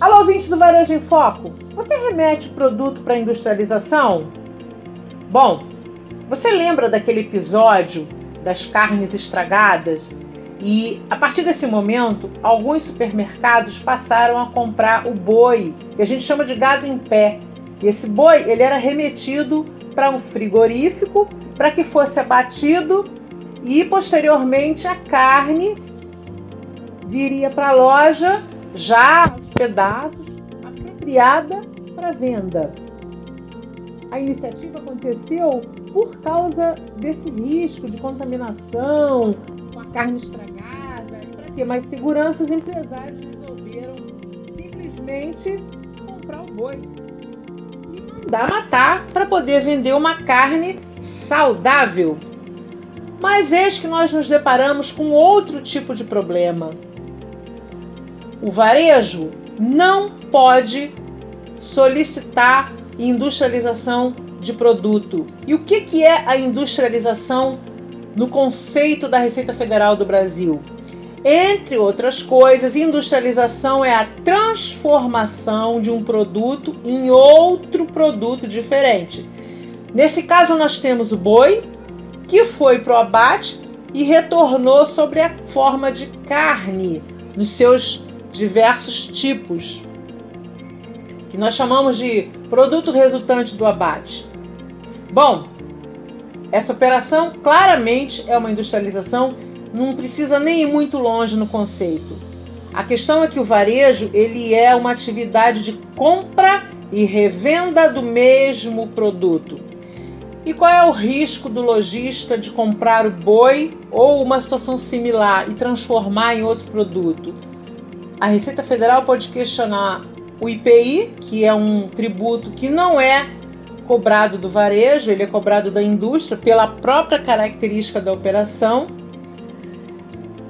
Alô, ouvinte do Varejo em Foco, você remete produto para industrialização? Bom, você lembra daquele episódio das carnes estragadas? E a partir desse momento, alguns supermercados passaram a comprar o boi, que a gente chama de gado em pé. E esse boi, ele era remetido para um frigorífico para que fosse abatido e posteriormente a carne viria para a loja já pedaços, apropriada para venda. A iniciativa aconteceu por causa desse risco de contaminação com a carne estragada. Para ter mais segurança, os empresários resolveram simplesmente comprar o boi e mandar matar para poder vender uma carne saudável. Mas eis que nós nos deparamos com outro tipo de problema. O varejo não pode solicitar industrialização de produto. E o que, que é a industrialização no conceito da Receita Federal do Brasil? Entre outras coisas, industrialização é a transformação de um produto em outro produto diferente. Nesse caso, nós temos o boi, que foi para o abate e retornou sobre a forma de carne, nos seus diversos tipos, que nós chamamos de produto resultante do abate. Bom, essa operação claramente é uma industrialização, não precisa nem ir muito longe no conceito. A questão é que o varejo ele é uma atividade de compra e revenda do mesmo produto. E qual é o risco do lojista de comprar o boi ou uma situação similar e transformar em outro produto? A Receita Federal pode questionar o IPI, que é um tributo que não é cobrado do varejo, ele é cobrado da indústria pela própria característica da operação.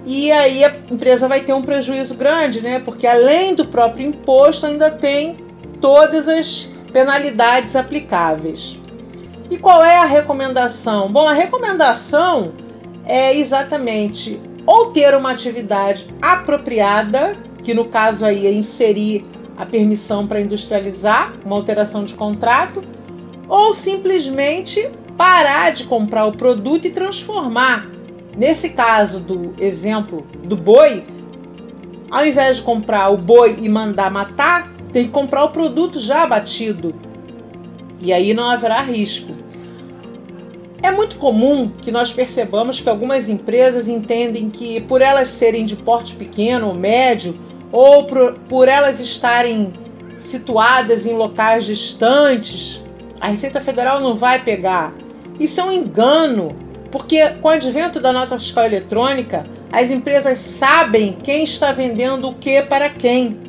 E aí a empresa vai ter um prejuízo grande, né? Porque além do próprio imposto, ainda tem todas as penalidades aplicáveis. E qual é a recomendação? Bom, a recomendação é exatamente ou ter uma atividade apropriada, que no caso aí é inserir a permissão para industrializar, uma alteração de contrato, ou simplesmente parar de comprar o produto e transformar. Nesse caso do exemplo do boi, ao invés de comprar o boi e mandar matar, tem que comprar o produto já abatido e aí não haverá risco. É muito comum que nós percebamos que algumas empresas entendem que, por elas serem de porte pequeno ou médio, ou por, por elas estarem situadas em locais distantes, a Receita Federal não vai pegar. Isso é um engano, porque com o advento da nota fiscal eletrônica, as empresas sabem quem está vendendo o que para quem.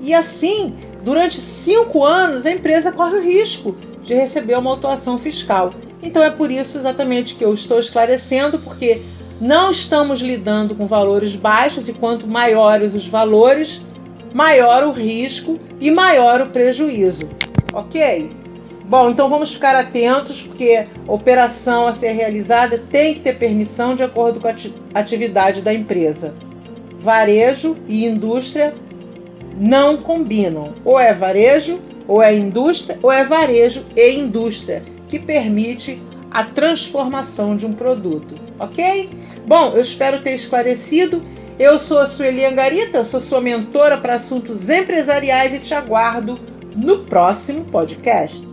E assim, Durante cinco anos, a empresa corre o risco de receber uma autuação fiscal. Então é por isso exatamente que eu estou esclarecendo, porque não estamos lidando com valores baixos e quanto maiores os valores, maior o risco e maior o prejuízo. Ok? Bom, então vamos ficar atentos, porque a operação a ser realizada tem que ter permissão de acordo com a atividade da empresa. Varejo e indústria não combinam. Ou é varejo, ou é indústria, ou é varejo e indústria, que permite a transformação de um produto, ok? Bom, eu espero ter esclarecido. Eu sou a Sueli Angarita, sou sua mentora para assuntos empresariais e te aguardo no próximo podcast.